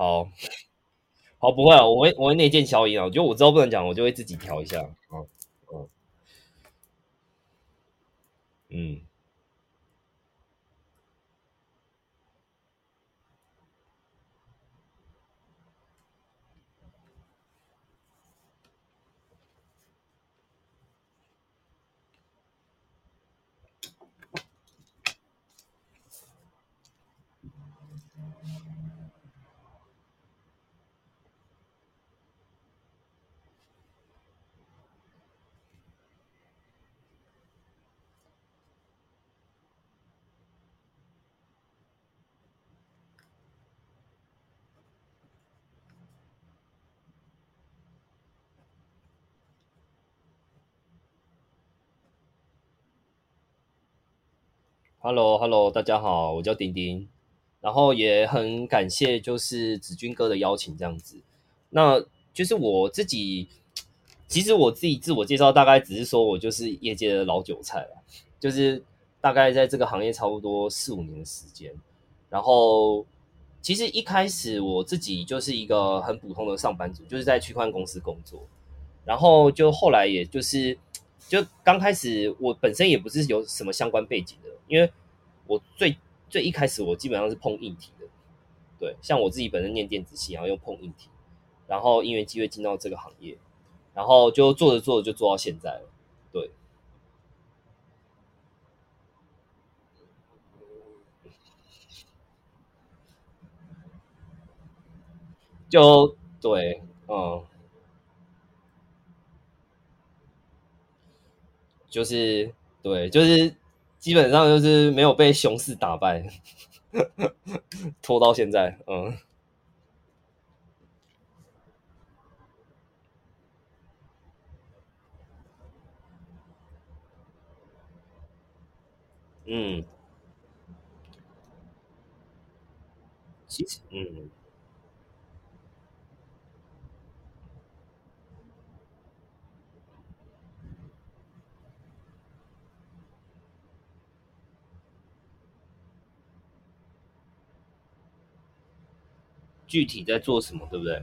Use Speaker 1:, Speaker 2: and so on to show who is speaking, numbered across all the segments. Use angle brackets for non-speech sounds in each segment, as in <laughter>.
Speaker 1: 好，好，不会啊，我会我会内建消音啊，我觉得我知道不能讲，我就会自己调一下。嗯嗯嗯。Hello，Hello，大家好，我叫丁丁，然后也很感谢就是子君哥的邀请，这样子，那就是我自己，其实我自己自我介绍大概只是说我就是业界的老韭菜了，就是大概在这个行业差不多四五年的时间，然后其实一开始我自己就是一个很普通的上班族，就是在区块公司工作，然后就后来也就是。就刚开始，我本身也不是有什么相关背景的，因为我最最一开始我基本上是碰硬体的，对，像我自己本身念电子系，然后又碰硬体，然后因为机会进到这个行业，然后就做着做着就做到现在了，对，就对，嗯。就是对，就是基本上就是没有被熊市打败，<laughs> 拖到现在，嗯。嗯，其实嗯，具体在做什么，对不对？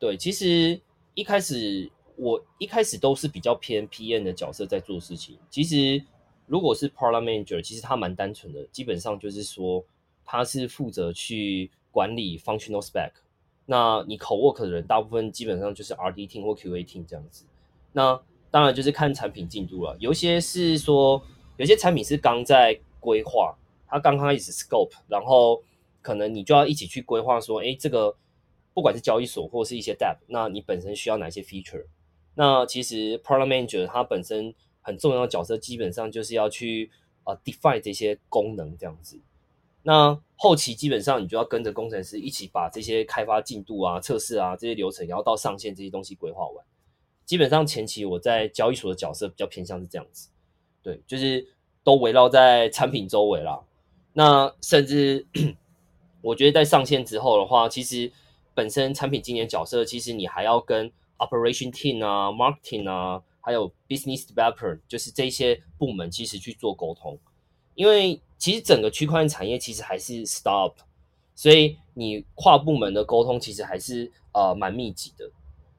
Speaker 1: 对，其实一开始我一开始都是比较偏 PM 的角色在做事情。其实如果是 Product Manager，其实他蛮单纯的，基本上就是说他是负责去管理 Functional Spec。那你 Co Work 的人大部分基本上就是 RD Team 或 QA Team 这样子。那当然就是看产品进度了，有些是说有些产品是刚在规划，它刚开始 Scope，然后可能你就要一起去规划说，哎，这个。不管是交易所或是一些 Depp，那你本身需要哪些 feature？那其实 Product Manager 它本身很重要的角色，基本上就是要去呃 define 这些功能这样子。那后期基本上你就要跟着工程师一起把这些开发进度啊、测试啊这些流程，然后到上线这些东西规划完。基本上前期我在交易所的角色比较偏向是这样子，对，就是都围绕在产品周围啦。那甚至我觉得在上线之后的话，其实本身产品经理角色，其实你还要跟 operation team 啊、marketing 啊，还有 business developer，就是这些部门其实去做沟通。因为其实整个区块链产业其实还是 stop，所以你跨部门的沟通其实还是呃蛮密集的。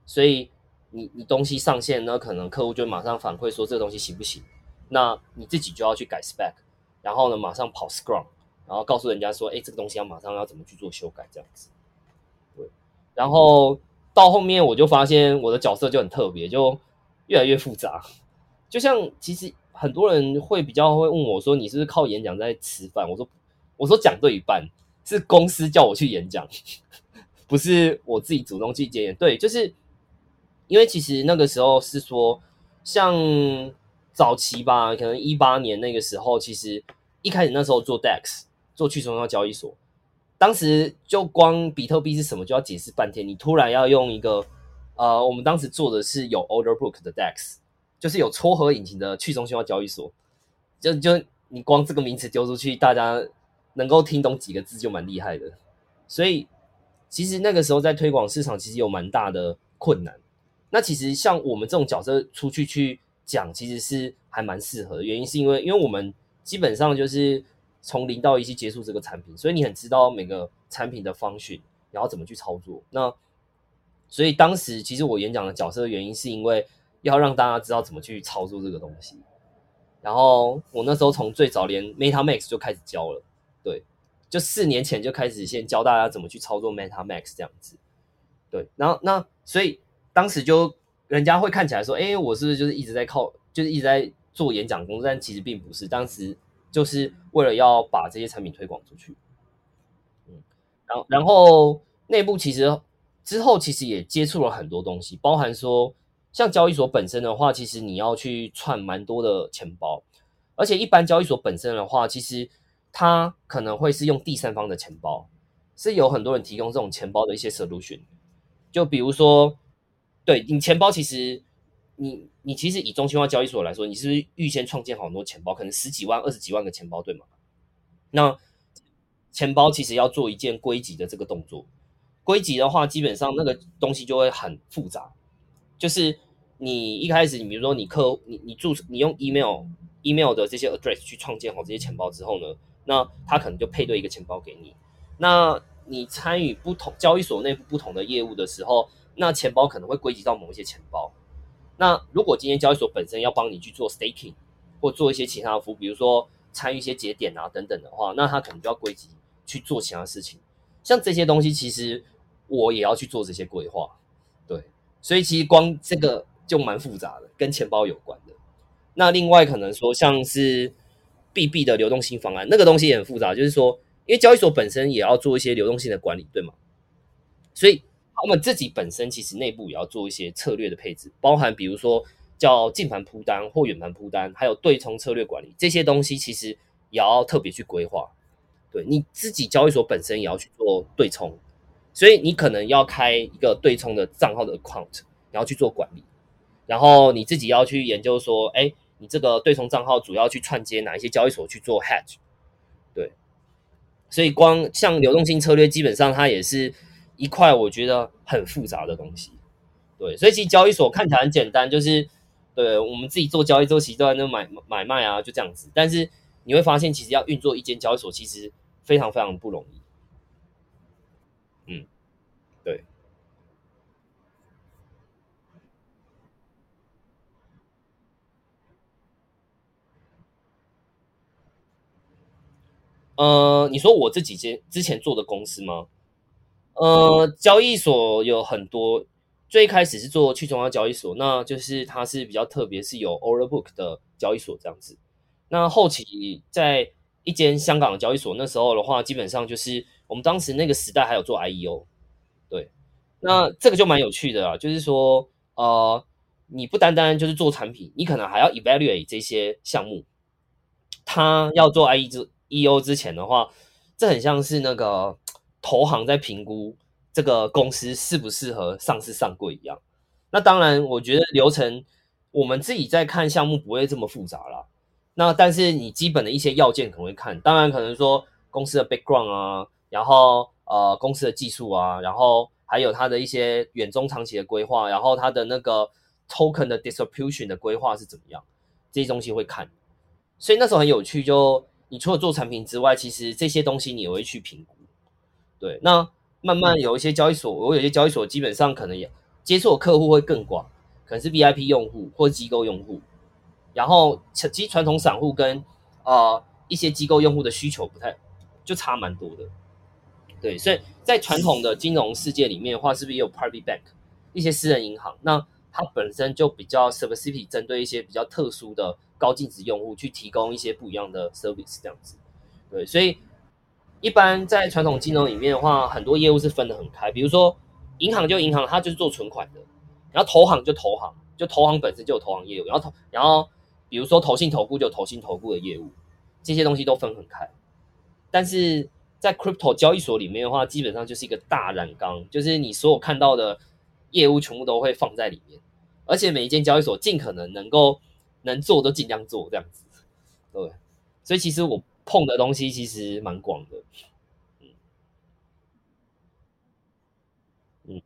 Speaker 1: 所以你你东西上线呢，可能客户就马上反馈说这个东西行不行？那你自己就要去改 spec，然后呢马上跑 scrum，然后告诉人家说，哎，这个东西要马上要怎么去做修改这样子。对然后到后面我就发现我的角色就很特别，就越来越复杂。就像其实很多人会比较会问我说：“你是不是靠演讲在吃饭？”我说：“我说讲对一半，是公司叫我去演讲，<laughs> 不是我自己主动去接演。”对，就是因为其实那个时候是说，像早期吧，可能一八年那个时候，其实一开始那时候做 DEX 做去中心化交易所。当时就光比特币是什么就要解释半天，你突然要用一个呃，我们当时做的是有 order book 的 DEX，就是有撮合引擎的去中心化交易所，就就你光这个名词丢出去，大家能够听懂几个字就蛮厉害的。所以其实那个时候在推广市场，其实有蛮大的困难。那其实像我们这种角色出去去讲，其实是还蛮适合的。原因是因为因为我们基本上就是。从零到一去接触这个产品，所以你很知道每个产品的方式，然后怎么去操作。那所以当时其实我演讲的角色的原因，是因为要让大家知道怎么去操作这个东西。然后我那时候从最早连 MetaMax 就开始教了，对，就四年前就开始先教大家怎么去操作 MetaMax 这样子。对，然后那所以当时就人家会看起来说，哎，我是不是就是一直在靠，就是一直在做演讲工作？但其实并不是，当时就是为了要把这些产品推广出去。嗯，然后然后内部其实。之后其实也接触了很多东西，包含说像交易所本身的话，其实你要去串蛮多的钱包，而且一般交易所本身的话，其实它可能会是用第三方的钱包，是有很多人提供这种钱包的一些 solution。就比如说，对你钱包，其实你你其实以中心化交易所来说，你是不是预先创建好很多钱包，可能十几万、二十几万个钱包，对吗？那钱包其实要做一件归集的这个动作。归集的话，基本上那个东西就会很复杂。就是你一开始，你比如说你客你你注你用 email email 的这些 address 去创建好这些钱包之后呢，那他可能就配对一个钱包给你。那你参与不同交易所内部不同的业务的时候，那钱包可能会归集到某一些钱包。那如果今天交易所本身要帮你去做 staking 或做一些其他的服务，比如说参与一些节点啊等等的话，那他可能就要归集去做其他事情。像这些东西，其实。我也要去做这些规划，对，所以其实光这个就蛮复杂的，跟钱包有关的。那另外可能说像是 BB 的流动性方案，那个东西也很复杂，就是说，因为交易所本身也要做一些流动性的管理，对吗？所以他们自己本身其实内部也要做一些策略的配置，包含比如说叫近盘铺单或远盘铺单，还有对冲策略管理这些东西，其实也要特别去规划。对你自己交易所本身也要去做对冲。所以你可能要开一个对冲的账号的 account，然后去做管理，然后你自己要去研究说，哎，你这个对冲账号主要去串接哪一些交易所去做 hedge，对，所以光像流动性策略，基本上它也是一块我觉得很复杂的东西，对，所以其实交易所看起来很简单，就是对我们自己做交易周期都在那买买卖啊，就这样子，但是你会发现，其实要运作一间交易所，其实非常非常不容易。嗯，对。呃，你说我这几间之前做的公司吗？呃，交易所有很多，最开始是做去中央交易所，那就是它是比较特别，是有 order book 的交易所这样子。那后期在一间香港的交易所，那时候的话，基本上就是我们当时那个时代还有做 IEO。对，那这个就蛮有趣的啊，就是说，呃，你不单单就是做产品，你可能还要 evaluate 这些项目。他要做 IE 之 EO 之前的话，这很像是那个投行在评估这个公司适不适合上市上柜一样。那当然，我觉得流程我们自己在看项目不会这么复杂啦。那但是你基本的一些要件可能会看，当然可能说公司的 background 啊，然后。呃，公司的技术啊，然后还有它的一些远中长期的规划，然后它的那个 token 的 distribution 的规划是怎么样，这些东西会看。所以那时候很有趣，就你除了做产品之外，其实这些东西你也会去评估。对，那慢慢有一些交易所，我有些交易所基本上可能也接触的客户会更广，可能是 VIP 用户或机构用户，然后其实传统散户跟呃一些机构用户的需求不太就差蛮多的。对，所以在传统的金融世界里面的话，是不是也有 private bank 一些私人银行？那它本身就比较 specific 针对一些比较特殊的高净值用户去提供一些不一样的 service 这样子。对，所以一般在传统金融里面的话，很多业务是分得很开。比如说银行就银行，它就是做存款的；然后投行就投行，就投行本身就有投行业务；然后投然后比如说投信投顾就投信投顾的业务，这些东西都分很开。但是在 crypto 交易所里面的话，基本上就是一个大染缸，就是你所有看到的业务全部都会放在里面，而且每一间交易所尽可能能够能做都尽量做这样子，对。所以其实我碰的东西其实蛮广的，嗯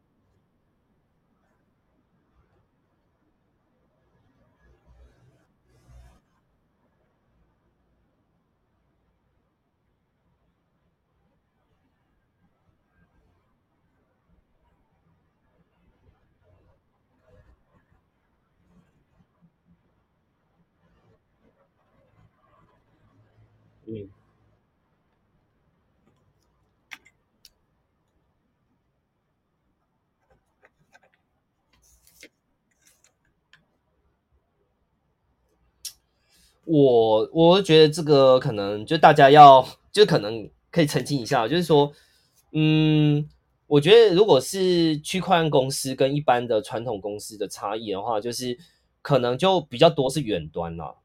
Speaker 1: 嗯。我我觉得这个可能就大家要，就可能可以澄清一下，就是说，嗯，我觉得如果是区块链公司跟一般的传统公司的差异的话，就是可能就比较多是远端啦。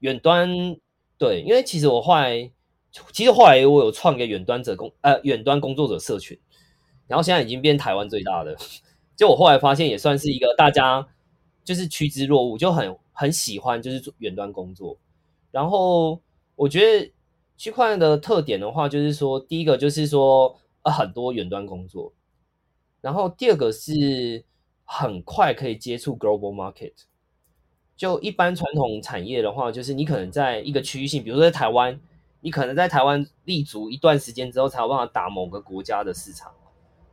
Speaker 1: 远端对，因为其实我后来，其实后来我有创一个远端者工呃远端工作者社群，然后现在已经变台湾最大的。<laughs> 就我后来发现，也算是一个大家就是趋之若鹜，就很很喜欢就是做远端工作。然后我觉得区块链的特点的话，就是说第一个就是说呃很多远端工作，然后第二个是很快可以接触 global market。就一般传统产业的话，就是你可能在一个区域性，比如说在台湾，你可能在台湾立足一段时间之后，才有办法打某个国家的市场。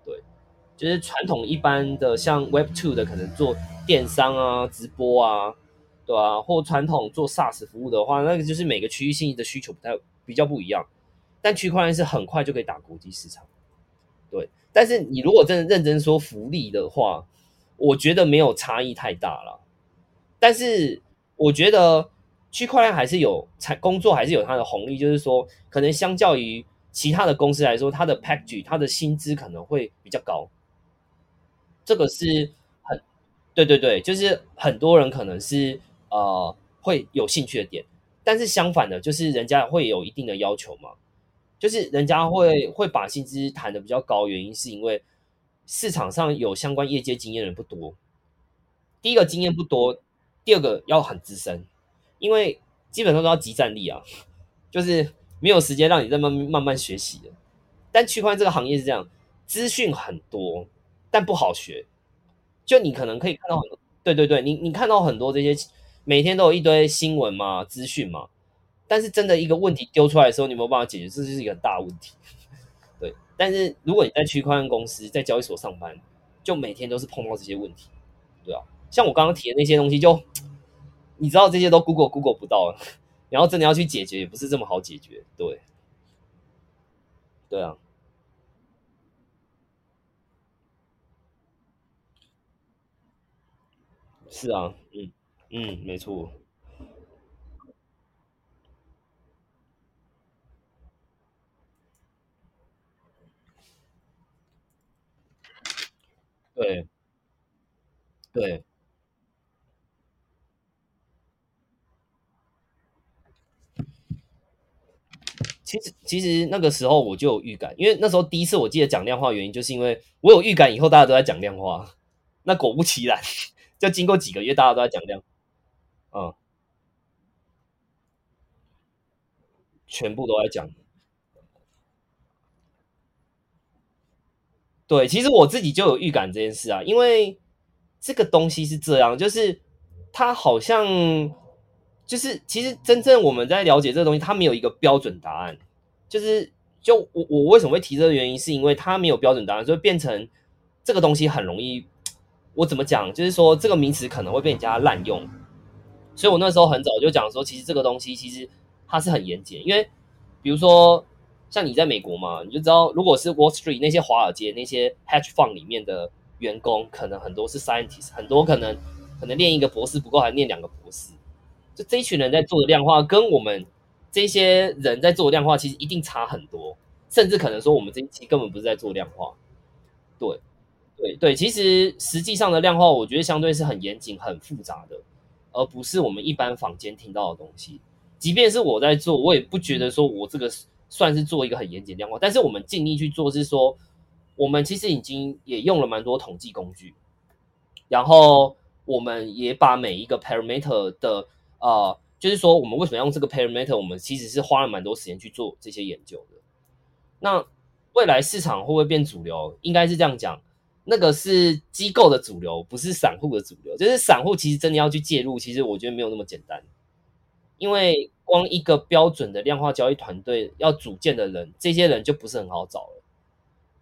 Speaker 1: 对，就是传统一般的像 Web Two 的，可能做电商啊、直播啊，对吧？或传统做 SaaS 服务的话，那个就是每个区域性的需求不太比较不一样。但区块链是很快就可以打国际市场。对，但是你如果真的认真说福利的话，我觉得没有差异太大了。但是我觉得区块链还是有产工作，还是有它的红利，就是说，可能相较于其他的公司来说，它的 package、它的薪资可能会比较高。这个是很对对对，就是很多人可能是呃会有兴趣的点。但是相反的，就是人家会有一定的要求嘛，就是人家会会把薪资谈的比较高，原因是因为市场上有相关业界经验的人不多。第一个经验不多。第二个要很资深，因为基本上都要集战力啊，就是没有时间让你再慢慢慢学习的。但区块链这个行业是这样，资讯很多，但不好学。就你可能可以看到很多，对对对，你你看到很多这些每天都有一堆新闻嘛、资讯嘛，但是真的一个问题丢出来的时候，你没有办法解决，这就是一个大问题。<laughs> 对，但是如果你在区块链公司在交易所上班，就每天都是碰到这些问题，对啊。像我刚刚提的那些东西，就你知道这些都 Google Google 不到，<laughs> 然后真的要去解决，也不是这么好解决。对，对啊，是啊，嗯，没错，对对。其实其实那个时候我就有预感，因为那时候第一次我记得讲量化原因，就是因为我有预感以后大家都在讲量化，那果不其然，<laughs> 就经过几个月大家都在讲量，嗯，全部都在讲。对，其实我自己就有预感这件事啊，因为这个东西是这样，就是它好像就是其实真正我们在了解这个东西，它没有一个标准答案。就是就我我为什么会提这个原因，是因为它没有标准答案，所以变成这个东西很容易。我怎么讲？就是说这个名词可能会被人家滥用。所以我那时候很早就讲说，其实这个东西其实它是很严谨，因为比如说。像你在美国嘛，你就知道，如果是 Wall Street 那些华尔街那些 hedge fund 里面的员工，可能很多是 scientist，很多可能可能念一个博士不够，还念两个博士。就这一群人在做的量化，跟我们这些人在做的量化，其实一定差很多，甚至可能说我们这一期根本不是在做量化。对，对，对，其实实际上的量化，我觉得相对是很严谨、很复杂的，而不是我们一般坊间听到的东西。即便是我在做，我也不觉得说我这个。算是做一个很严谨量化，但是我们尽力去做，是说我们其实已经也用了蛮多统计工具，然后我们也把每一个 parameter 的呃，就是说我们为什么要用这个 parameter，我们其实是花了蛮多时间去做这些研究的。那未来市场会不会变主流？应该是这样讲，那个是机构的主流，不是散户的主流。就是散户其实真的要去介入，其实我觉得没有那么简单。因为光一个标准的量化交易团队要组建的人，这些人就不是很好找了。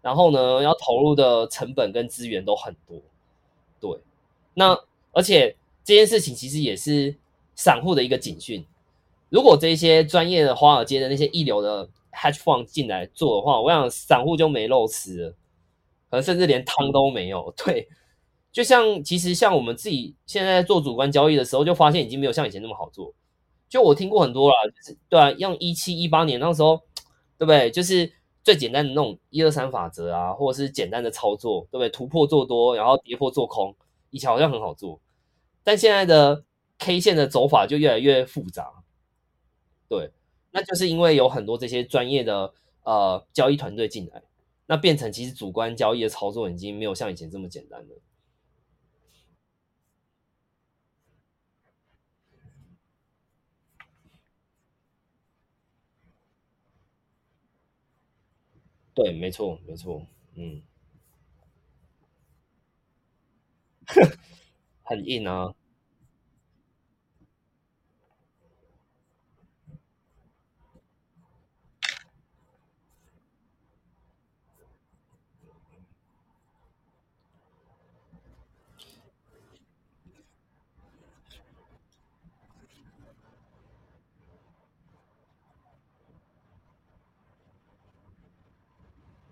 Speaker 1: 然后呢，要投入的成本跟资源都很多。对，那而且这件事情其实也是散户的一个警讯。如果这些专业的华尔街的那些一流的 hedge fund 进来做的话，我想散户就没肉吃了，可能甚至连汤都没有。对，就像其实像我们自己现在做主观交易的时候，就发现已经没有像以前那么好做。就我听过很多啦，就是对啊，用一七一八年那时候，对不对？就是最简单的那种一二三法则啊，或者是简单的操作，对不对？突破做多，然后跌破做空，以前好像很好做，但现在的 K 线的走法就越来越复杂，对，那就是因为有很多这些专业的呃交易团队进来，那变成其实主观交易的操作已经没有像以前这么简单了。对，没错，没错，嗯，<laughs> 很硬啊，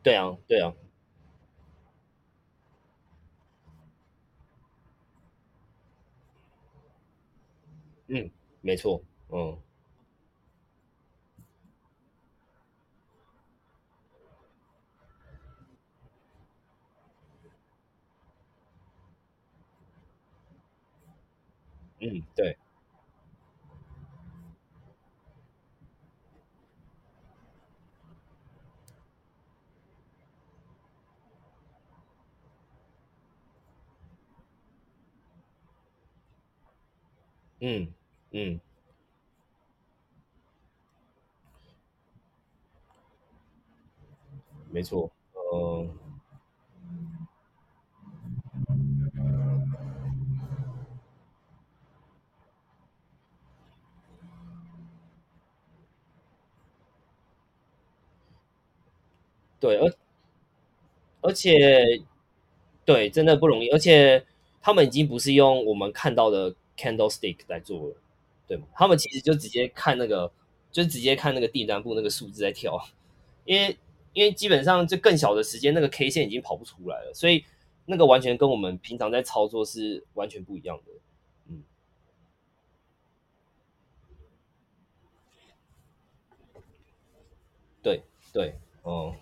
Speaker 1: 对啊，对啊，嗯，没错，嗯。嗯，对，嗯嗯，没错，呃，对，而而且对，真的不容易，而且他们已经不是用我们看到的 candlestick 来做了，对吗？他们其实就直接看那个，就直接看那个订单部那个数字在跳，因为因为基本上就更小的时间，那个 K 线已经跑不出来了，所以那个完全跟我们平常在操作是完全不一样的。嗯，对对，哦，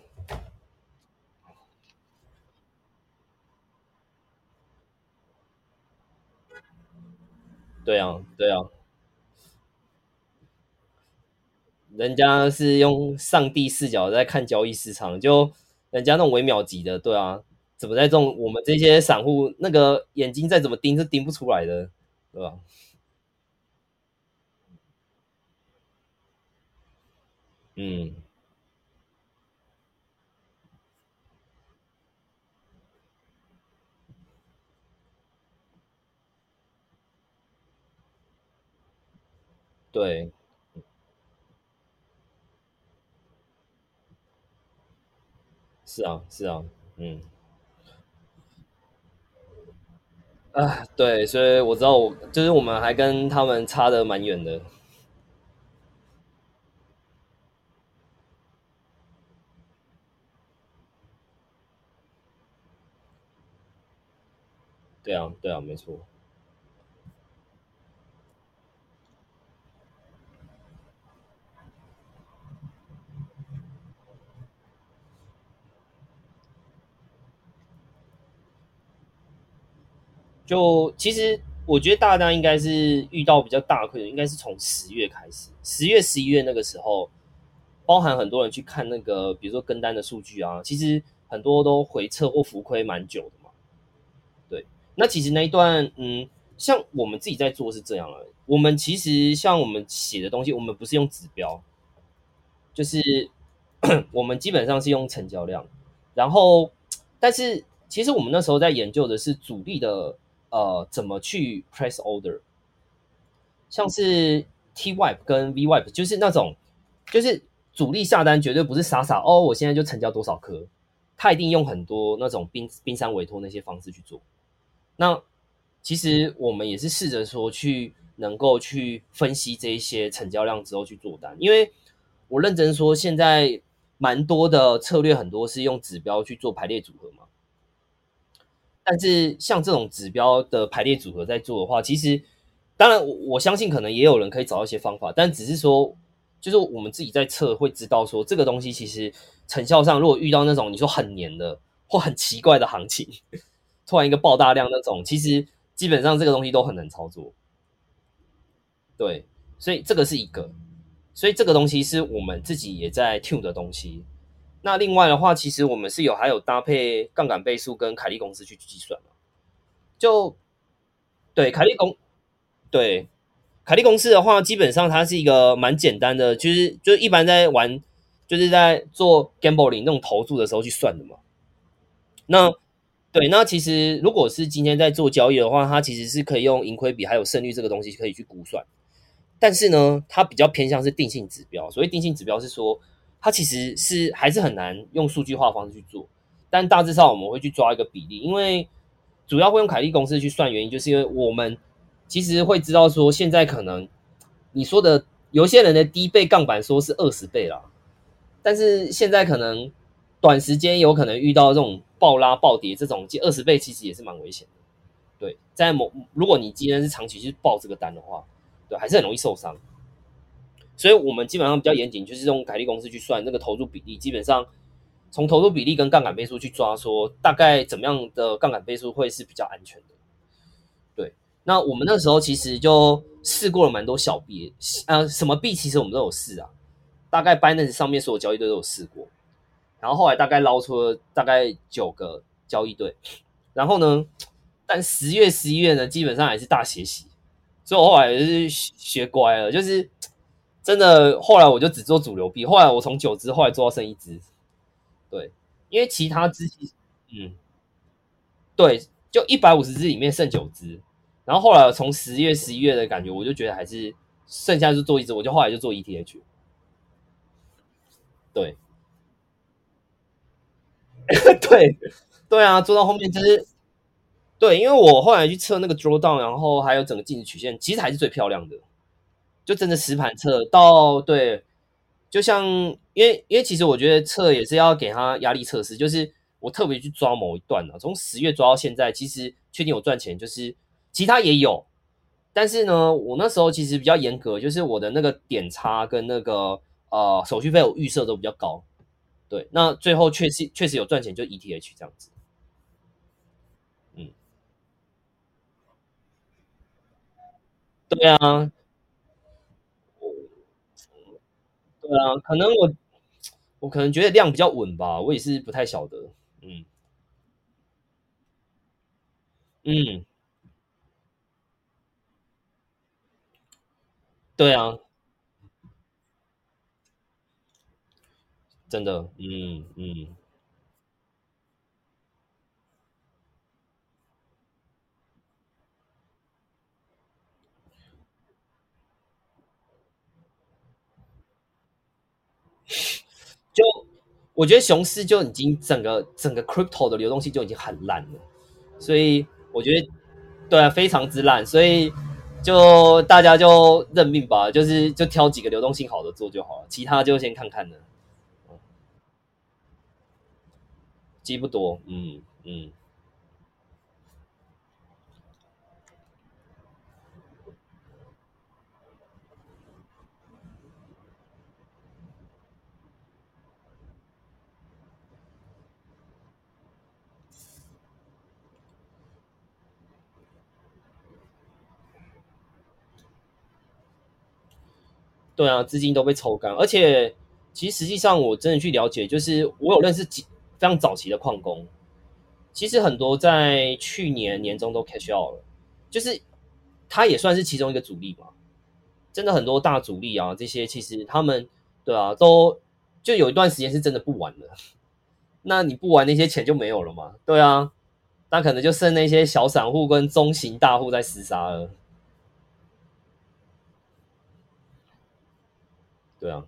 Speaker 1: 对啊对啊，人家是用上帝视角在看交易市场，就人家那种微秒级的，对啊，怎么在这种我们这些散户那个眼睛再怎么盯是盯不出来的，对吧？嗯，对，是啊是啊，嗯。啊，对，所以我知道我就是我们还跟他们差的蛮远的，对啊对啊，没错。就其实我觉得大家应该是遇到比较大的困难，应该是从十月开始，十月、十一月那个时候，包含很多人去看那个，比如说跟单的数据啊，其实很多都回撤或浮亏蛮久的嘛。对，那其实那一段，嗯，像我们自己在做是这样的，我们其实像我们写的东西，我们不是用指标，就是 <clears throat> 我们基本上是用成交量，然后，但是其实我们那时候在研究的是主力的呃怎么去 press order，像是 T wipe 跟 V wipe，就是那种就是主力下单绝对不是傻傻哦，我现在就成交多少颗，他一定用很多那种冰冰山委托那些方式去做。那其实我们也是试着说去能够去分析这一些成交量之后去做单，因为我认真说，现在蛮多的策略很多是用指标去做排列组合嘛，但是像这种指标的排列组合在做的话，其实当然我我相信可能也有人可以找到一些方法，但只是说，就是我们自己在测会知道说这个东西其实成效上，如果遇到那种你说很黏的或很奇怪的行情，<laughs> 突然一个爆大量那种，其实基本上这个东西都很难操作。对，所以这个是一个，所以这个东西是我们自己也在 tune 的东西。那另外的话，其实我们是有还有搭配杠杆倍数跟凯利公式去计算就对凯利公对凯利公式的话，基本上它是一个蛮简单的，就是就一般在玩，就是在做 gambling 那种投注的时候去算的嘛。那对，那其实如果是今天在做交易的话，它其实是可以用盈亏比还有胜率这个东西可以去估算。但是呢，它比较偏向是定性指标。所谓定性指标是说，它其实是还是很难用数据化方式去做。但大致上我们会去抓一个比例，因为主要会用凯利公式去算，原因就是因为我们。其实会知道说，现在可能你说的有些人的低倍杠杆说是二十倍啦，但是现在可能短时间有可能遇到这种暴拉暴跌，这种二十倍其实也是蛮危险的。对，在某如果你今天是长期去报这个单的话，对，还是很容易受伤。所以我们基本上比较严谨，就是用凯利公式去算那个投入比例，基本上从投入比例跟杠杆倍数去抓，说大概怎么样的杠杆倍数会是比较安全的。对那我们那时候其实就试过了蛮多小币，呃，什么币其实我们都有试啊，大概 Binance 上面所有交易队都有试过，然后后来大概捞出了大概九个交易队，然后呢，但十月十一月呢，基本上还是大学习，所以我后来就是学乖了，就是真的后来我就只做主流币，后来我从九只后来做到剩一只，对，因为其他只，嗯，对，就一百五十只里面剩九只。然后后来从十月、十一月的感觉，我就觉得还是剩下就做一只，我就后来就做 ETH。对，<laughs> 对，对啊，做到后面就是对，因为我后来去测那个 drawdown，然后还有整个净值曲线，其实还是最漂亮的，就真的实盘测到对，就像因为因为其实我觉得测也是要给他压力测试，就是我特别去抓某一段呢，从十月抓到现在，其实确定有赚钱，就是。其他也有，但是呢，我那时候其实比较严格，就是我的那个点差跟那个呃手续费我预设都比较高，对，那最后确实确实有赚钱，就 ETH 这样子，嗯，对啊，对啊，可能我我可能觉得量比较稳吧，我也是不太晓得，嗯。嗯。对啊，真的，嗯嗯，就我觉得熊市就已经整个整个 crypto 的流动性就已经很烂了，所以我觉得对啊，非常之烂，所以就大家就认命吧，就是就挑几个流动性好的做就好了，其他就先看看了，机不多，嗯嗯。对啊，资金都被抽干，而且其实实际上我真的去了解，就是我有认识几非常早期的矿工，其实很多在去年年中都 cash out 了，就是他也算是其中一个主力嘛。真的很多大主力啊，这些其实他们对啊，都就有一段时间是真的不玩了。<laughs> 那你不玩那些钱就没有了嘛？对啊，那可能就剩那些小散户跟中型大户在厮杀了。对啊，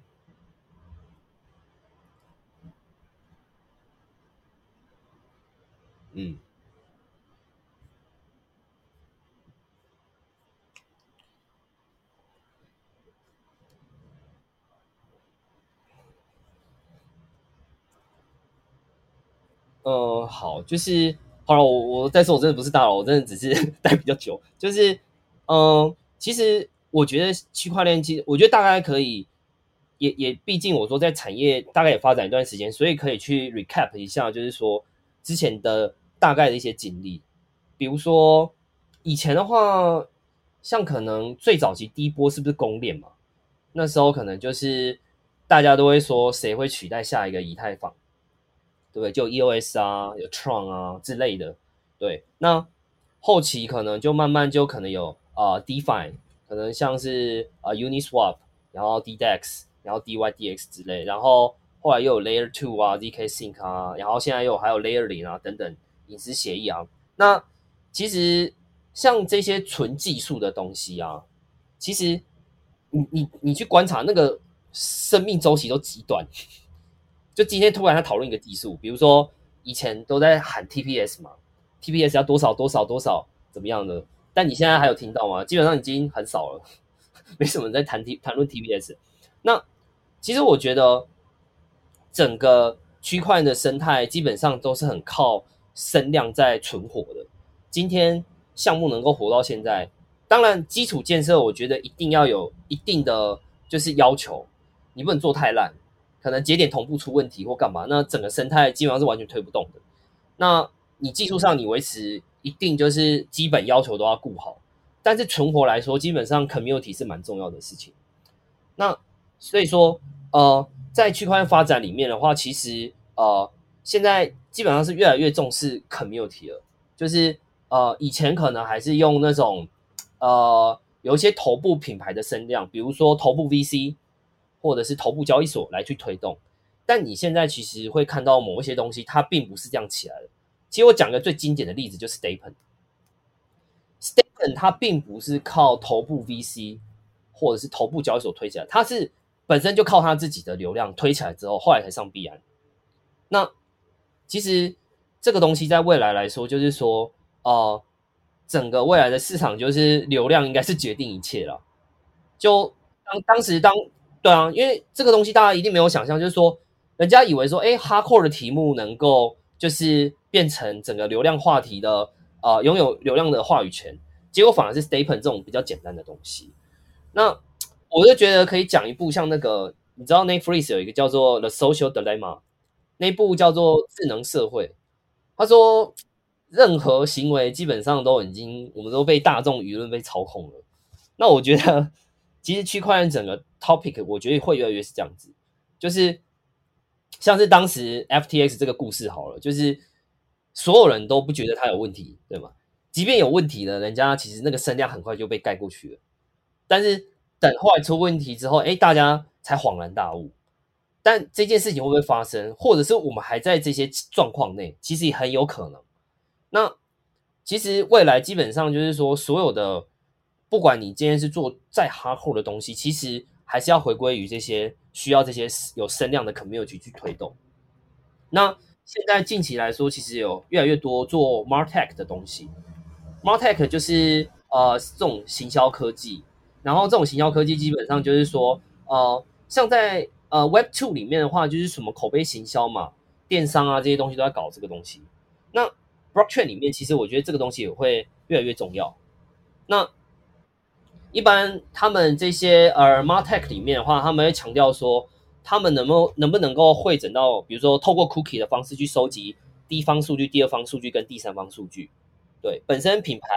Speaker 1: 嗯，呃，好，就是好了，我我再说，我真的不是大佬，我真的只是 <laughs> 待比较久，就是，嗯，其实我觉得区块链，其实我觉得大概可以，也也毕竟我说在产业大概也发展一段时间，所以可以去 recap 一下，就是说之前的大概的一些经历。比如说以前的话，像可能最早期第一波是不是公链嘛？那时候可能就是大家都会说谁会取代下一个以太坊，对不对？就 EOS 啊，有 Tron 啊之类的。对，那后期可能就慢慢就可能有啊 DeFi，可能像是啊 Uniswap，然后 DDEX，然后 DYDX 之类，然后后来又有 Layer Two 啊，ZK Sync 啊，然后现在又还有 Layer 零啊等等隐私协议啊。那其实像这些纯技术的东西啊，其实你你你去观察那个生命周期都极短。就今天突然他讨论一个技术，比如说以前都在喊 TPS 嘛。TPS 要多少多少多少怎么样的？但你现在还有听到吗？基本上已经很少了，<laughs> 没什么人在谈 T 谈论 TPS。那其实我觉得整个区块的生态基本上都是很靠声量在存活的。今天项目能够活到现在，当然基础建设我觉得一定要有一定的就是要求，你不能做太烂，可能节点同步出问题或干嘛，那整个生态基本上是完全推不动的。那你技术上你维持一定就是基本要求都要顾好，但是存活来说，基本上 community 是蛮重要的事情。那所以说，呃，在区块链发展里面的话，其实呃，现在基本上是越来越重视 community 了。就是呃，以前可能还是用那种呃，有一些头部品牌的声量，比如说头部 VC 或者是头部交易所来去推动，但你现在其实会看到某一些东西，它并不是这样起来的。其实我讲个最经典的例子就是 Stapen，Stapen 它并不是靠头部 VC 或者是头部交易所推起来，它是本身就靠它自己的流量推起来之后，后来才上币安。那其实这个东西在未来来说，就是说，呃，整个未来的市场就是流量应该是决定一切了。就当当时当对啊，因为这个东西大家一定没有想象，就是说，人家以为说，哎，Hardcore 的题目能够就是。变成整个流量话题的呃拥有流量的话语权，结果反而是 Stapen 这种比较简单的东西。那我就觉得可以讲一部像那个，你知道 Netflix 有一个叫做 The Social Dilemma，那部叫做智能社会。他说，任何行为基本上都已经我们都被大众舆论被操控了。那我觉得，其实区块链整个 topic，我觉得会越来越是这样子，就是像是当时 FTX 这个故事好了，就是。所有人都不觉得它有问题，对吗？即便有问题了，人家其实那个声量很快就被盖过去了。但是等后来出问题之后，哎，大家才恍然大悟。但这件事情会不会发生，或者是我们还在这些状况内，其实也很有可能。那其实未来基本上就是说，所有的不管你今天是做再 hardcore 的东西，其实还是要回归于这些需要这些有声量的 community 去推动。那现在近期来说，其实有越来越多做 Martech 的东西。Martech 就是呃这种行销科技，然后这种行销科技基本上就是说，呃，像在呃 Web Two 里面的话，就是什么口碑行销嘛，电商啊这些东西都在搞这个东西。那 Blockchain 里面，其实我觉得这个东西也会越来越重要。那一般他们这些呃 Martech 里面的话，他们会强调说。他们能不能不能够汇整到，比如说透过 cookie 的方式去收集第一方数据、第二方数据跟第三方数据？对，本身品牌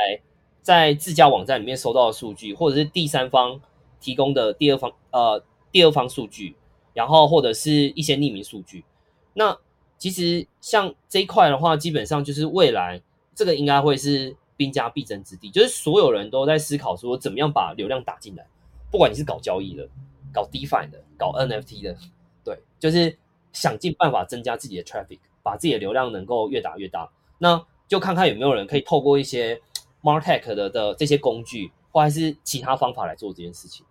Speaker 1: 在自家网站里面收到的数据，或者是第三方提供的第二方呃第二方数据，然后或者是一些匿名数据。那其实像这一块的话，基本上就是未来这个应该会是兵家必争之地，就是所有人都在思考说怎么样把流量打进来，不管你是搞交易的。搞 DeFi 的，搞 NFT 的，对，就是想尽办法增加自己的 traffic，把自己的流量能够越打越大。那就看看有没有人可以透过一些 Martech 的的这些工具，或者是其他方法来做这件事情。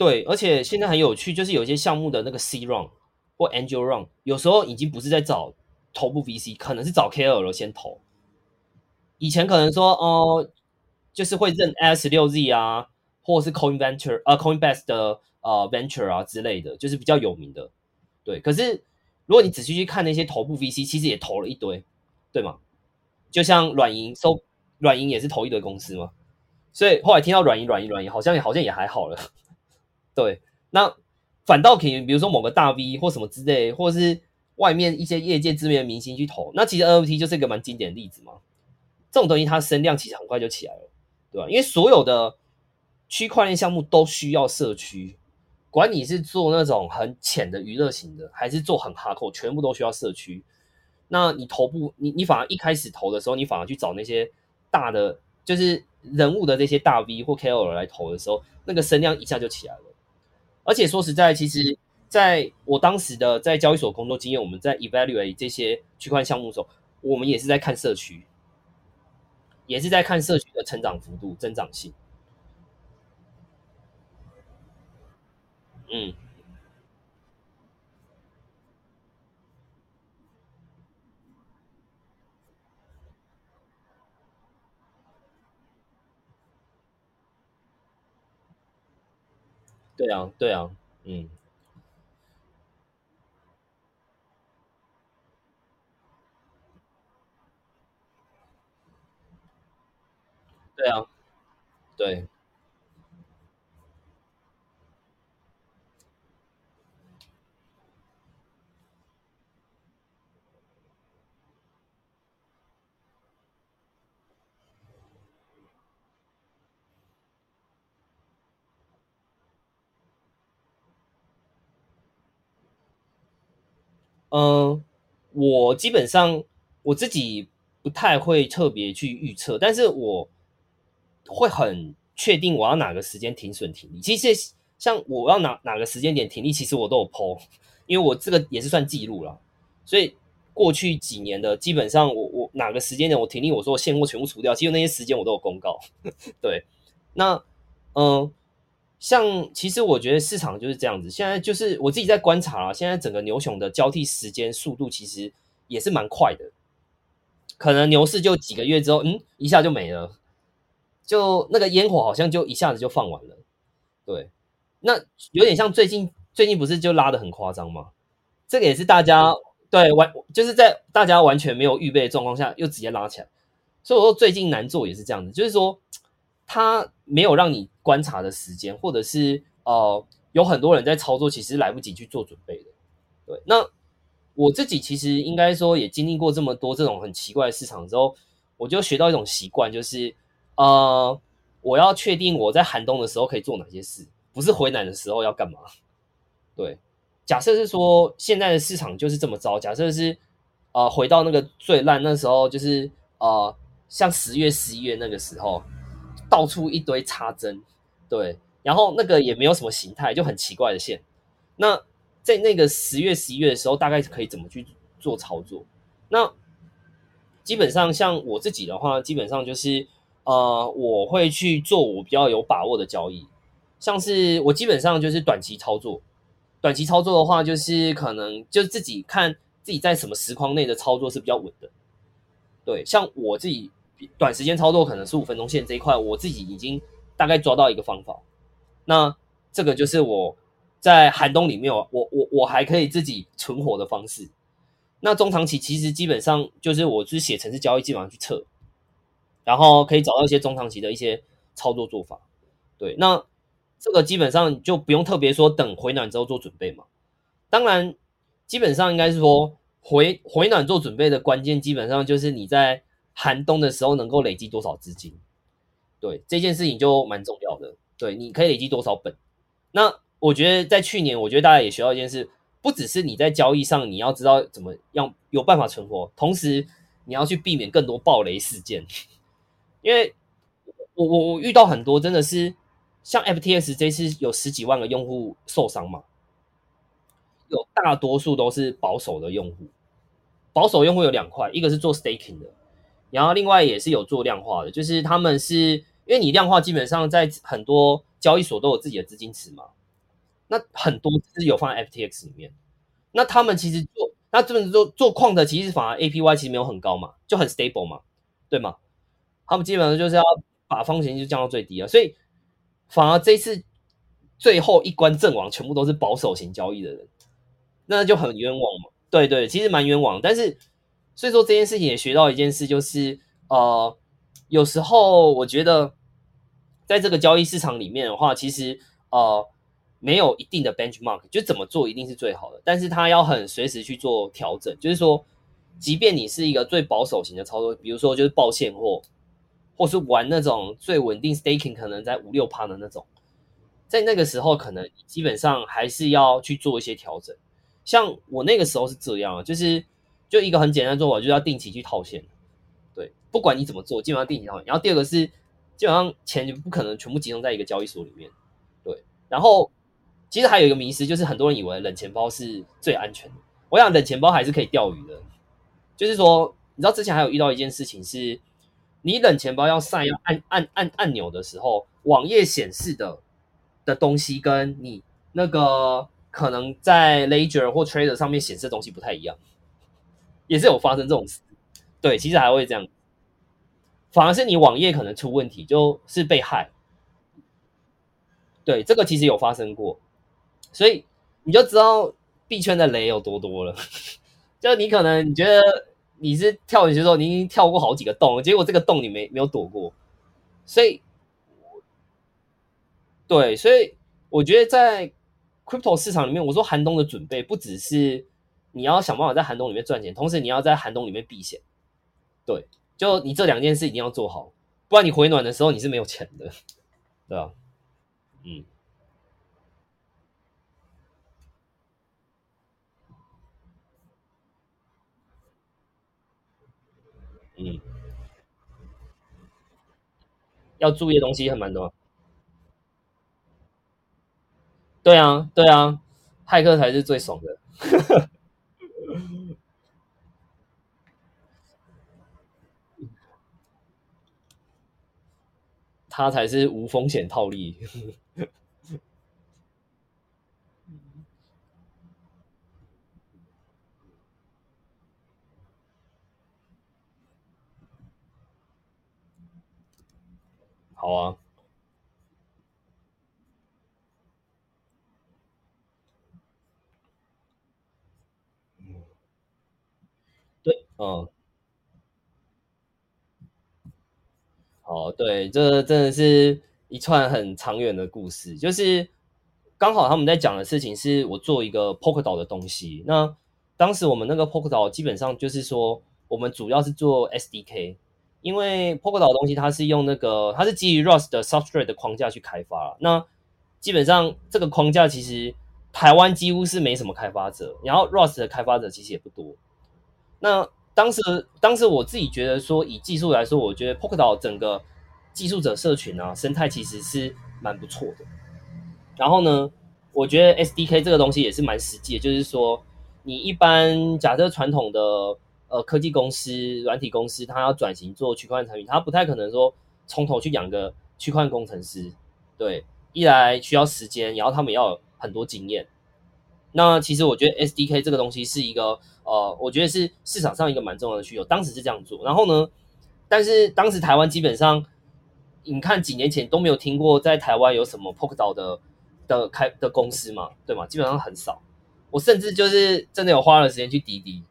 Speaker 1: 对，而且现在很有趣，就是有一些项目的那个 C round 或 Angel round，有时候已经不是在找头部 VC，可能是找 KOL 先投。以前可能说哦，就是会认 S 六 Z 啊，或者是 Coin Venture 呃 Coinbase 的呃 Venture 啊之类的，就是比较有名的。对，可是如果你仔细去看那些头部 VC，其实也投了一堆，对吗？就像软银收软银也是投一堆公司嘛，所以后来听到软银软银软银，好像也好像也还好了。对，那反倒可以，比如说某个大 V 或什么之类，或者是外面一些业界知名的明星去投，那其实 NFT 就是一个蛮经典的例子嘛。这种东西它声量其实很快就起来了，对吧？因为所有的区块链项目都需要社区，管你是做那种很浅的娱乐型的，还是做很哈扣全部都需要社区。那你头部，你你反而一开始投的时候，你反而去找那些大的，就是人物的这些大 V 或 KOL 来投的时候，那个声量一下就起来了。而且说实在，其实在我当时的在交易所工作经验，我们在 evaluate 这些区块项目的时候，我们也是在看社区。也是在看社区的成长幅度、增长性。嗯，对啊，对啊，嗯，对啊，对，嗯，我基本上我自己不太会特别去预测，但是我会很确定我要哪个时间停损停利。其实像我要哪哪个时间点停利，其实我都有剖 <laughs> 因为我这个也是算记录了。所以过去几年的基本上，我我哪个时间点我停利，我说现货全部除掉，其实那些时间我都有公告。<laughs> 对，那嗯。像其实我觉得市场就是这样子，现在就是我自己在观察啊，现在整个牛熊的交替时间速度其实也是蛮快的，可能牛市就几个月之后，嗯，一下就没了，就那个烟火好像就一下子就放完了，对，那有点像最近最近不是就拉的很夸张吗？这个也是大家对完就是在大家完全没有预备的状况下又直接拉起来，所以我说最近难做也是这样子，就是说。它没有让你观察的时间，或者是呃，有很多人在操作，其实来不及去做准备的。对，那我自己其实应该说也经历过这么多这种很奇怪的市场之后，我就学到一种习惯，就是呃，我要确定我在寒冬的时候可以做哪些事，不是回暖的时候要干嘛。对，假设是说现在的市场就是这么糟，假设是呃回到那个最烂那时候，就是呃像十月、十一月那个时候。到处一堆插针，对，然后那个也没有什么形态，就很奇怪的线。那在那个十月、十一月的时候，大概可以怎么去做操作？那基本上像我自己的话，基本上就是呃，我会去做我比较有把握的交易，像是我基本上就是短期操作。短期操作的话，就是可能就自己看自己在什么时框内的操作是比较稳的。对，像我自己。短时间操作可能十五分钟线这一块，我自己已经大概抓到一个方法。那这个就是我在寒冬里面，我我我还可以自己存活的方式。那中长期其实基本上就是我是写城市交易，基本上去测，然后可以找到一些中长期的一些操作做法。对，那这个基本上就不用特别说等回暖之后做准备嘛。当然，基本上应该是说回回暖做准备的关键，基本上就是你在。寒冬的时候能够累积多少资金？对这件事情就蛮重要的。对，你可以累积多少本？那我觉得在去年，我觉得大家也学到一件事，不只是你在交易上你要知道怎么样有办法存活，同时你要去避免更多暴雷事件。<laughs> 因为我我我遇到很多真的是像 FTS 这次有十几万个用户受伤嘛，有大多数都是保守的用户。保守用户有两块，一个是做 staking 的。然后另外也是有做量化的，就是他们是因为你量化基本上在很多交易所都有自己的资金池嘛，那很多是有放在 FTX 里面。那他们其实做，那这么做做矿的，其实反而 APY 其实没有很高嘛，就很 stable 嘛，对吗？他们基本上就是要把风险就降到最低啊，所以反而这次最后一关阵亡，全部都是保守型交易的人，那就很冤枉嘛。对对，其实蛮冤枉，但是所以说这件事情也学到一件事，就是呃，有时候我觉得在这个交易市场里面的话，其实呃。没有一定的 benchmark，就怎么做一定是最好的，但是他要很随时去做调整。就是说，即便你是一个最保守型的操作，比如说就是报现货，或是玩那种最稳定 staking，可能在五六趴的那种，在那个时候可能基本上还是要去做一些调整。像我那个时候是这样，就是就一个很简单的做法，就是要定期去套现。对，不管你怎么做，基本上定期套现。然后第二个是，基本上钱就不可能全部集中在一个交易所里面。对，然后。其实还有一个迷思，就是很多人以为冷钱包是最安全的。我想冷钱包还是可以钓鱼的。就是说，你知道之前还有遇到一件事情，是你冷钱包要上要按按按按钮的时候，网页显示的的东西跟你那个可能在 Ledger 或 Trader 上面显示的东西不太一样，也是有发生这种事。对，其实还会这样，反而是你网页可能出问题，就是被害。对，这个其实有发生过。所以你就知道币圈的雷有多多了。<laughs> 就你可能你觉得你是跳进去之后，你已经跳过好几个洞，结果这个洞你没没有躲过。所以，对，所以我觉得在 crypto 市场里面，我说寒冬的准备不只是你要想办法在寒冬里面赚钱，同时你要在寒冬里面避险。对，就你这两件事一定要做好，不然你回暖的时候你是没有钱的，<laughs> 对吧？嗯。嗯，要注意的东西很蛮多。对啊，对啊，骇客才是最爽的，<laughs> 他才是无风险套利。<laughs> 好啊，对，嗯，对，这真的是一串很长远的故事。就是刚好他们在讲的事情是我做一个 Poker 岛的东西。那当时我们那个 Poker 岛基本上就是说，我们主要是做 SDK。因为 Polkadot 的东西，它是用那个，它是基于 Rust 的 Substrate 的框架去开发那基本上这个框架其实台湾几乎是没什么开发者，然后 Rust 的开发者其实也不多。那当时，当时我自己觉得说，以技术来说，我觉得 Polkadot 整个技术者社群啊，生态其实是蛮不错的。然后呢，我觉得 SDK 这个东西也是蛮实际的，就是说，你一般假设传统的。呃，科技公司、软体公司，它要转型做区块链产品，它不太可能说从头去养个区块工程师。对，一来需要时间，然后他们要很多经验。那其实我觉得 SDK 这个东西是一个，呃，我觉得是市场上一个蛮重要的需求。当时是这样做，然后呢，但是当时台湾基本上，你看几年前都没有听过在台湾有什么 Poke 岛的的开的公司嘛，对吗？基本上很少。我甚至就是真的有花了时间去滴滴。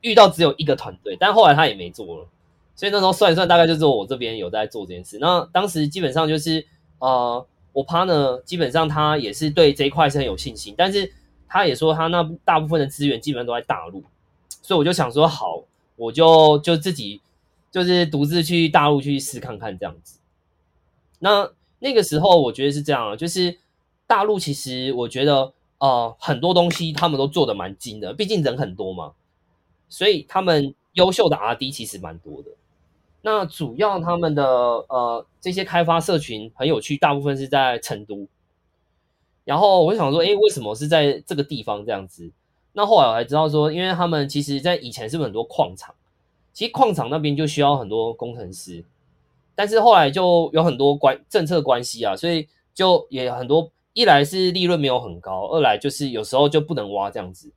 Speaker 1: 遇到只有一个团队，但后来他也没做了，所以那时候算一算，大概就是我这边有在做这件事。那当时基本上就是呃，我趴呢基本上他也是对这一块是很有信心，但是他也说他那大部分的资源基本上都在大陆，所以我就想说好，我就就自己就是独自去大陆去试看看这样子。那那个时候我觉得是这样，就是大陆其实我觉得呃很多东西他们都做的蛮精的，毕竟人很多嘛。所以他们优秀的 R&D 其实蛮多的。那主要他们的呃这些开发社群很有趣，大部分是在成都。然后我想说，哎，为什么是在这个地方这样子？那后来我才知道说，因为他们其实在以前是很多矿场，其实矿场那边就需要很多工程师，但是后来就有很多关政策关系啊，所以就也很多。一来是利润没有很高，二来就是有时候就不能挖这样子，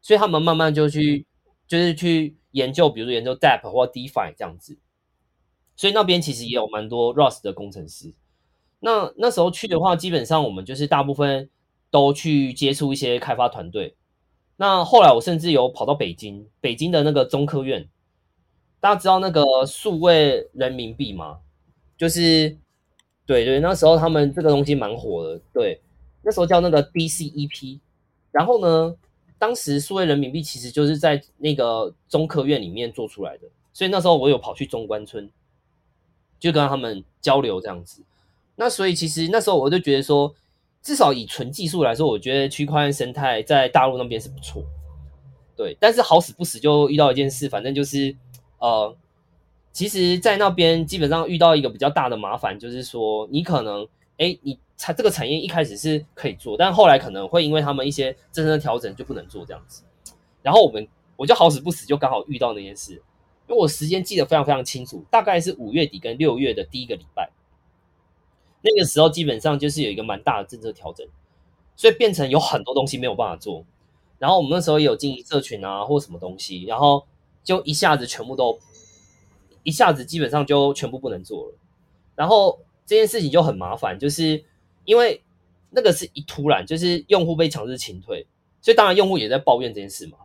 Speaker 1: 所以他们慢慢就去就是去研究，比如说研究 DApp 或 DeFi 这样子。所以那边其实也有蛮多 Rust 的工程师。那那时候去的话，基本上我们就是大部分都去接触一些开发团队。那后来我甚至有跑到北京，北京的那个中科院，大家知道那个数位人民币吗？就是对对，那时候他们这个东西蛮火的。对，那时候叫那个 DCEP。然后呢，当时数位人民币其实就是在那个中科院里面做出来的，所以那时候我有跑去中关村。就跟他们交流这样子，那所以其实那时候我就觉得说，至少以纯技术来说，我觉得区块链生态在大陆那边是不错，对。但是好死不死就遇到一件事，反正就是呃，其实，在那边基本上遇到一个比较大的麻烦，就是说你可能哎，你产这个产业一开始是可以做，但后来可能会因为他们一些真正的调整就不能做这样子。然后我们我就好死不死就刚好遇到那件事。因为我时间记得非常非常清楚，大概是五月底跟六月的第一个礼拜，那个时候基本上就是有一个蛮大的政策调整，所以变成有很多东西没有办法做。然后我们那时候也有经营社群啊，或什么东西，然后就一下子全部都一下子基本上就全部不能做了。然后这件事情就很麻烦，就是因为那个是一突然，就是用户被强制清退，所以当然用户也在抱怨这件事嘛。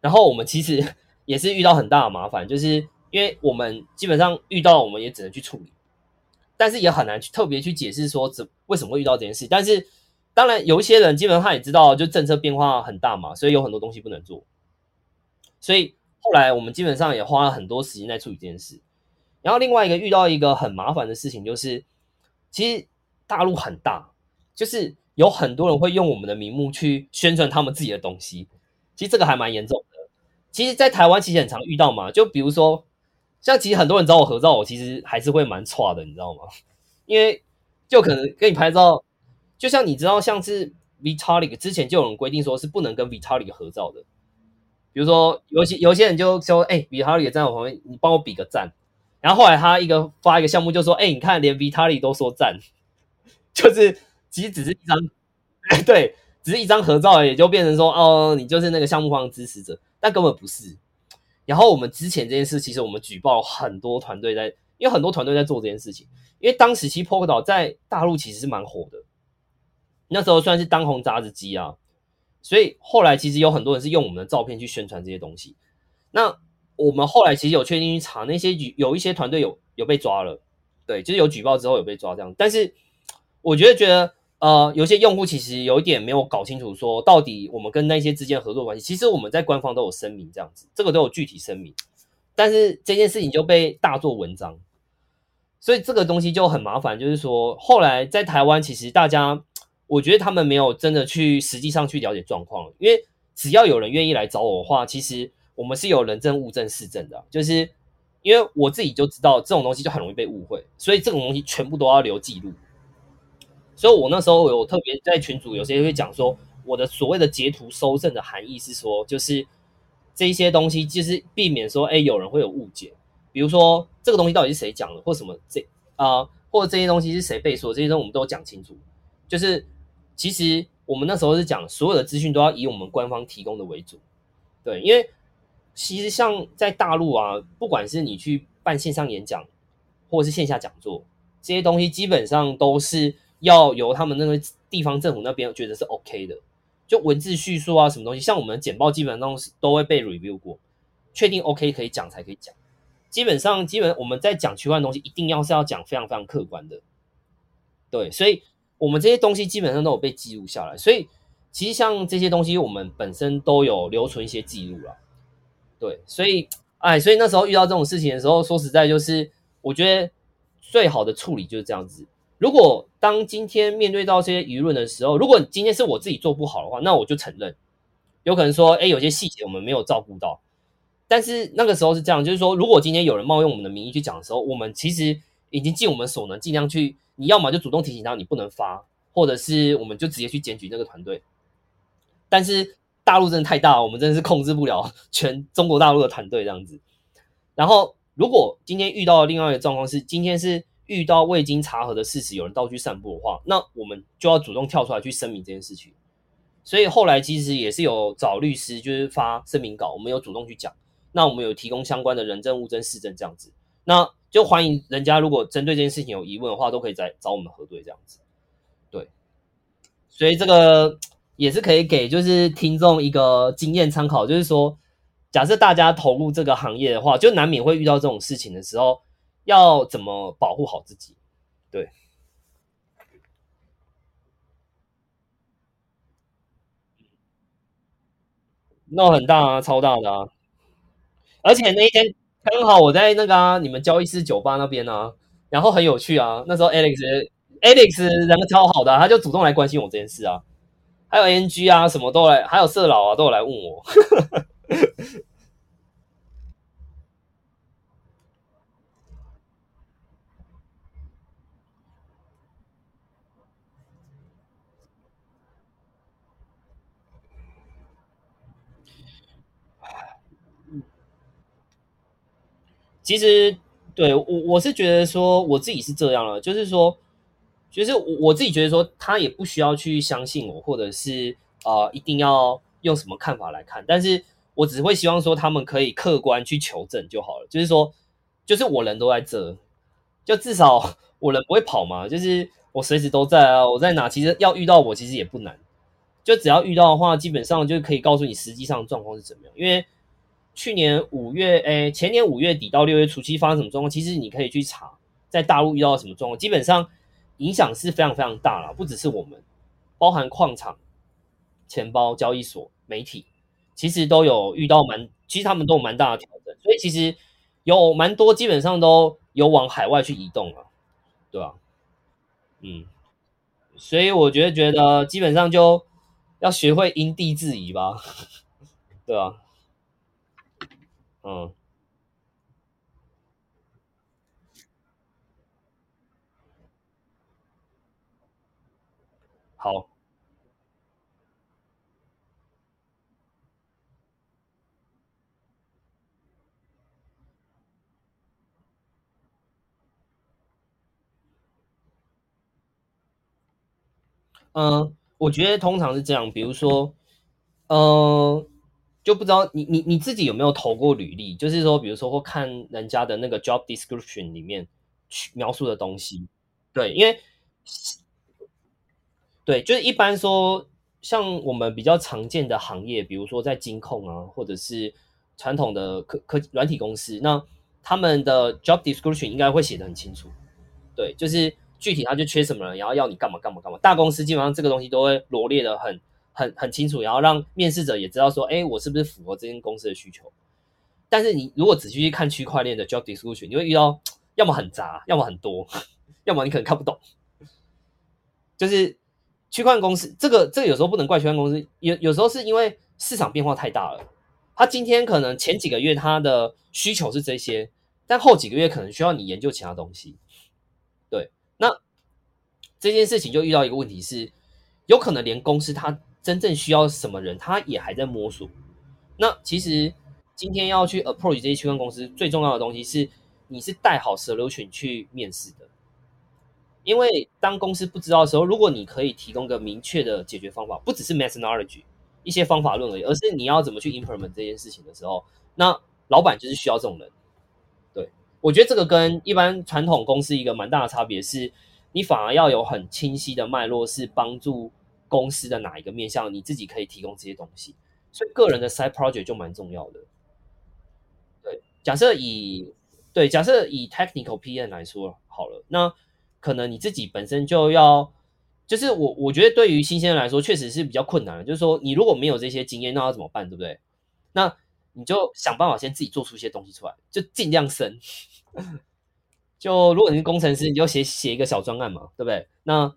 Speaker 1: 然后我们其实。<laughs> 也是遇到很大的麻烦，就是因为我们基本上遇到，我们也只能去处理，但是也很难去特别去解释说怎为什么会遇到这件事。但是当然有一些人基本上他也知道，就政策变化很大嘛，所以有很多东西不能做。所以后来我们基本上也花了很多时间在处理这件事。然后另外一个遇到一个很麻烦的事情，就是其实大陆很大，就是有很多人会用我们的名目去宣传他们自己的东西，其实这个还蛮严重的。其实，在台湾其实很常遇到嘛，就比如说，像其实很多人找我合照，我其实还是会蛮差的，你知道吗？因为就可能跟你拍照，就像你知道，像是 Vitalik 之前就有人规定说是不能跟 Vitalik 合照的。比如说，有些有些人就说：“哎，Vitalik 在我旁边，你帮我比个赞。”然后后来他一个发一个项目就说：“哎，你看，连 Vitali 都说赞，<laughs> 就是其实只是一张，<laughs> 对，只是一张合照，也就变成说，哦，你就是那个项目方的支持者。”但根本不是。然后我们之前这件事，其实我们举报很多团队在，因为很多团队在做这件事情。因为当时其实 p o k 岛在大陆其实是蛮火的，那时候算是当红杂志机啊。所以后来其实有很多人是用我们的照片去宣传这些东西。那我们后来其实有确定去查，那些有有一些团队有有被抓了，对，就是有举报之后有被抓这样。但是我觉得觉得。呃，有些用户其实有一点没有搞清楚，说到底我们跟那些之间合作关系，其实我们在官方都有声明这样子，这个都有具体声明，但是这件事情就被大做文章，所以这个东西就很麻烦。就是说，后来在台湾，其实大家我觉得他们没有真的去实际上去了解状况，因为只要有人愿意来找我的话，其实我们是有人证、物证、事证的，就是因为我自己就知道这种东西就很容易被误会，所以这种东西全部都要留记录。所以，我那时候有特别在群组，有些会讲说，我的所谓的截图收证的含义是说，就是这些东西就是避免说，哎，有人会有误解，比如说这个东西到底是谁讲的，或什么这啊，或者这些东西是谁被说，这些东西我们都讲清楚。就是其实我们那时候是讲，所有的资讯都要以我们官方提供的为主，对，因为其实像在大陆啊，不管是你去办线上演讲，或是线下讲座，这些东西基本上都是。要由他们那个地方政府那边觉得是 OK 的，就文字叙述啊，什么东西，像我们简报基本上是都会被 review 过，确定 OK 可以讲才可以讲。基本上，基本我们在讲区块的东西，一定要是要讲非常非常客观的。对，所以我们这些东西基本上都有被记录下来。所以其实像这些东西，我们本身都有留存一些记录了。对，所以哎，所以那时候遇到这种事情的时候，说实在就是，我觉得最好的处理就是这样子。如果当今天面对到这些舆论的时候，如果今天是我自己做不好的话，那我就承认，有可能说，哎，有些细节我们没有照顾到。但是那个时候是这样，就是说，如果今天有人冒用我们的名义去讲的时候，我们其实已经尽我们所能，尽量去，你要么就主动提醒他你不能发，或者是我们就直接去检举那个团队。但是大陆真的太大，我们真的是控制不了 <laughs> 全中国大陆的团队这样子。然后，如果今天遇到另外一个状况是，今天是。遇到未经查核的事实，有人到处散布的话，那我们就要主动跳出来去声明这件事情。所以后来其实也是有找律师，就是发声明稿，我们有主动去讲。那我们有提供相关的人证、物证、事证这样子。那就欢迎人家如果针对这件事情有疑问的话，都可以再找我们核对这样子。对，所以这个也是可以给就是听众一个经验参考，就是说，假设大家投入这个行业的话，就难免会遇到这种事情的时候，要怎么保护好自己？对，闹很大啊，超大的啊！而且那一天刚好我在那个啊，你们交易室酒吧那边啊，然后很有趣啊。那时候 Alex Alex 人超好的，他就主动来关心我这件事啊。还有 NG 啊，什么都来，还有色老啊，都有来问我。其实对我我是觉得说我自己是这样了，就是说，就是我我自己觉得说，他也不需要去相信我，或者是呃一定要用什么看法来看，但是我只会希望说他们可以客观去求证就好了。就是说，就是我人都在这，就至少 <laughs> 我人不会跑嘛，就是我随时都在啊，我在哪，其实要遇到我其实也不难，就只要遇到的话，基本上就可以告诉你实际上状况是怎么样，因为。去年五月，诶，前年五月底到六月初期发生什么状况？其实你可以去查，在大陆遇到什么状况，基本上影响是非常非常大了，不只是我们，包含矿场、钱包、交易所、媒体，其实都有遇到蛮，其实他们都有蛮大的调整，所以其实有蛮多基本上都有往海外去移动了，对吧？嗯，所以我觉得觉得基本上就要学会因地制宜吧，<laughs> 对吧？嗯，好，嗯，我觉得通常是这样，比如说，嗯，就不知道你你你自己有没有投过履历，就是说，比如说或看人家的那个 job description 里面去描述的东西，对，因为对，就是一般说，像我们比较常见的行业，比如说在金控啊，或者是传统的科科软体公司，那他们的 job description 应该会写的很清楚。对，就是具体他就缺什么人，然后要你干嘛干嘛干嘛。大公司基本上这个东西都会罗列的很很很清楚，然后让面试者也知道说，哎，我是不是符合这间公司的需求。但是你如果仔细去看区块链的 job description，你会遇到要么很杂，要么很多，要么你可能看不懂。就是区块公司这个这个有时候不能怪区块公司，有有时候是因为市场变化太大了。他今天可能前几个月他的需求是这些，但后几个月可能需要你研究其他东西。对，那这件事情就遇到一个问题是，有可能连公司它真正需要什么人，他也还在摸索。那其实今天要去 approach 这些区块公司，最重要的东西是，你是带好 solution 去面试的。因为当公司不知道的时候，如果你可以提供个明确的解决方法，不只是 methodology 一些方法论而已，而是你要怎么去 implement 这件事情的时候，那老板就是需要这种人。对，我觉得这个跟一般传统公司一个蛮大的差别是，你反而要有很清晰的脉络，是帮助公司的哪一个面向，你自己可以提供这些东西。所以个人的 side project 就蛮重要的。对，假设以对假设以 technical PM 来说好了，那可能你自己本身就要，就是我我觉得对于新鲜人来说，确实是比较困难的。就是说，你如果没有这些经验，那要怎么办，对不对？那你就想办法先自己做出一些东西出来，就尽量生。<laughs> 就如果你是工程师，你就写写一个小专案嘛，对不对？那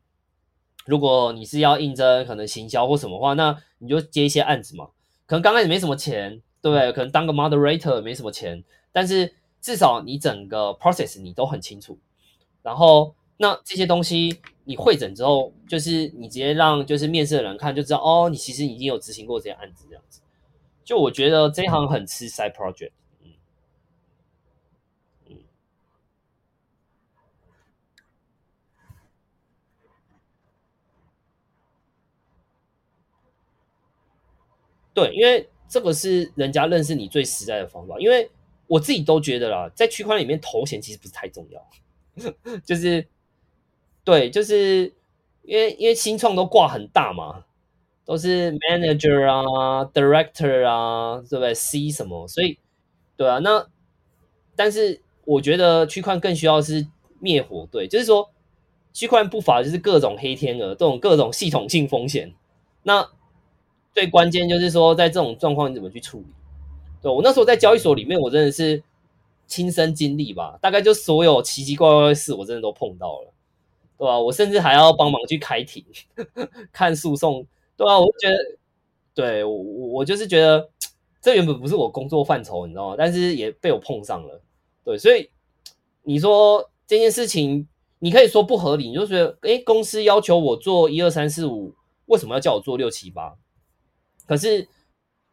Speaker 1: 如果你是要应征可能行销或什么话，那你就接一些案子嘛。可能刚开始没什么钱，对不对？可能当个 moderator 没什么钱，但是至少你整个 process 你都很清楚。然后那这些东西你会诊之后，就是你直接让就是面试的人看就知道，哦，你其实已经有执行过这些案子这样子。就我觉得这一行很吃 side project。对，因为这个是人家认识你最实在的方法。因为我自己都觉得啦，在区块链里面头衔其实不是太重要，<laughs> 就是对，就是因为因为新创都挂很大嘛，都是 manager 啊、director 啊，对不对？C 什么，所以对啊，那但是我觉得区块更需要是灭火队，就是说区块链不乏就是各种黑天鹅，这种各种系统性风险。那最关键就是说，在这种状况你怎么去处理？对我那时候在交易所里面，我真的是亲身经历吧，大概就所有奇奇怪怪的事，我真的都碰到了，对吧？我甚至还要帮忙去开庭、<laughs> 看诉讼，对啊？我就觉得，对我我就是觉得，这原本不是我工作范畴，你知道吗？但是也被我碰上了，对，所以你说这件事情，你可以说不合理，你就觉得，哎，公司要求我做一二三四五，为什么要叫我做六七八？可是。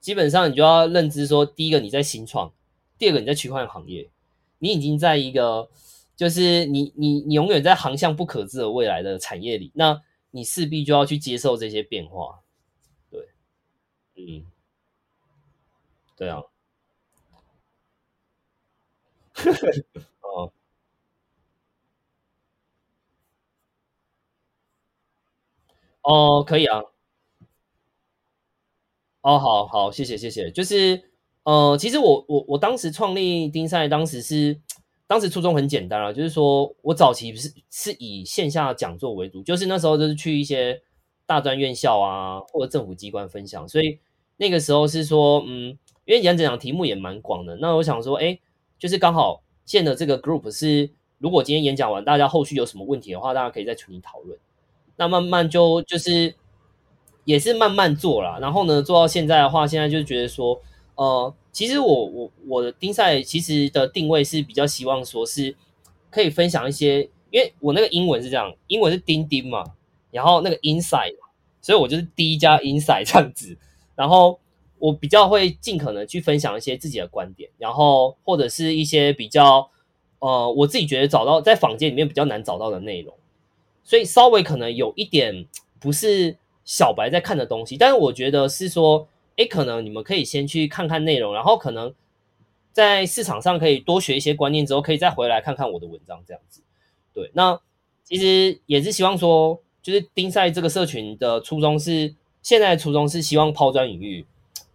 Speaker 1: 基本上你就要认知说，第一个你在新创，第二个你在区块链行业，你已经在一个就是你你你永远在航向不可知的未来的产业里，那你势必就要去接受这些变化。对，嗯，对啊，<laughs> 哦哦，可以啊。哦，好好，谢谢谢谢。就是，呃，其实我我我当时创立丁赛，当时是当时初衷很简单啊，就是说我早期不是是以线下讲座为主，就是那时候就是去一些大专院校啊或者政府机关分享，所以那个时候是说，嗯，因为演讲题目也蛮广的，那我想说，哎，就是刚好建的这个 group 是，如果今天演讲完，大家后续有什么问题的话，大家可以在群里讨论，那慢慢就就是。也是慢慢做啦。然后呢，做到现在的话，现在就觉得说，呃，其实我我我的丁赛其实的定位是比较希望说是可以分享一些，因为我那个英文是这样，英文是钉钉嘛，然后那个 inside，所以我就是第一加 inside 这样子，然后我比较会尽可能去分享一些自己的观点，然后或者是一些比较呃我自己觉得找到在坊间里面比较难找到的内容，所以稍微可能有一点不是。小白在看的东西，但是我觉得是说，哎，可能你们可以先去看看内容，然后可能在市场上可以多学一些观念之后，可以再回来看看我的文章，这样子。对，那其实也是希望说，就是丁赛这个社群的初衷是，现在的初衷是希望抛砖引玉，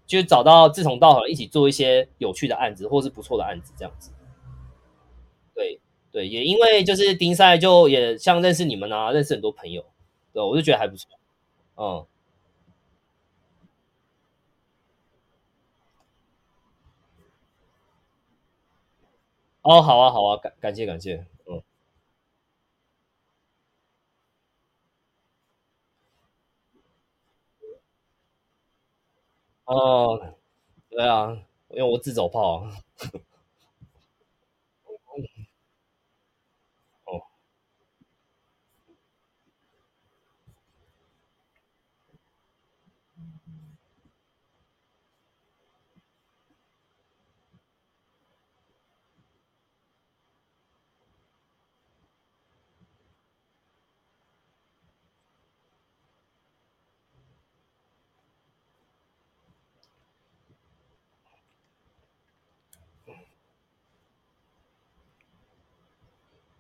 Speaker 1: 就找到志同道合，一起做一些有趣的案子，或是不错的案子，这样子。对对，也因为就是丁赛，就也像认识你们啊，认识很多朋友，对，我就觉得还不错。嗯，哦，好啊，好啊，感感谢感谢，嗯，哦，对啊，因为我自走炮，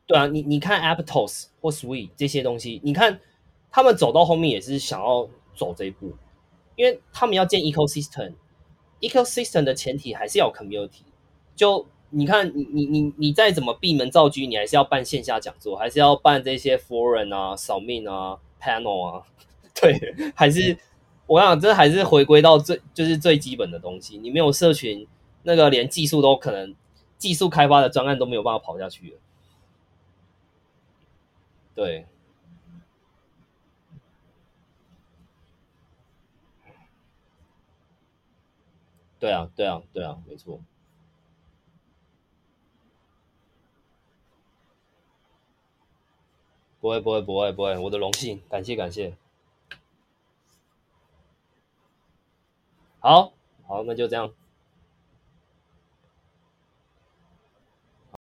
Speaker 1: 对啊，你你看 Aptos 或 Sweet 这些东西，你看他们走到后面也是想要走这一步，因为他们要建 ecosystem，ecosystem 的前提还是要 community。就你看，你你你你再怎么闭门造车，你还是要办线下讲座，还是要办这些 forum 啊、扫命啊、panel 啊，<laughs> 对，还是我想这还是回归到最就是最基本的东西。你没有社群，那个连技术都可能技术开发的专案都没有办法跑下去了。对，对啊，对啊，对啊，没错，不会，不会，不会，不会，我的荣幸，感谢，感谢，好，好，那就这样。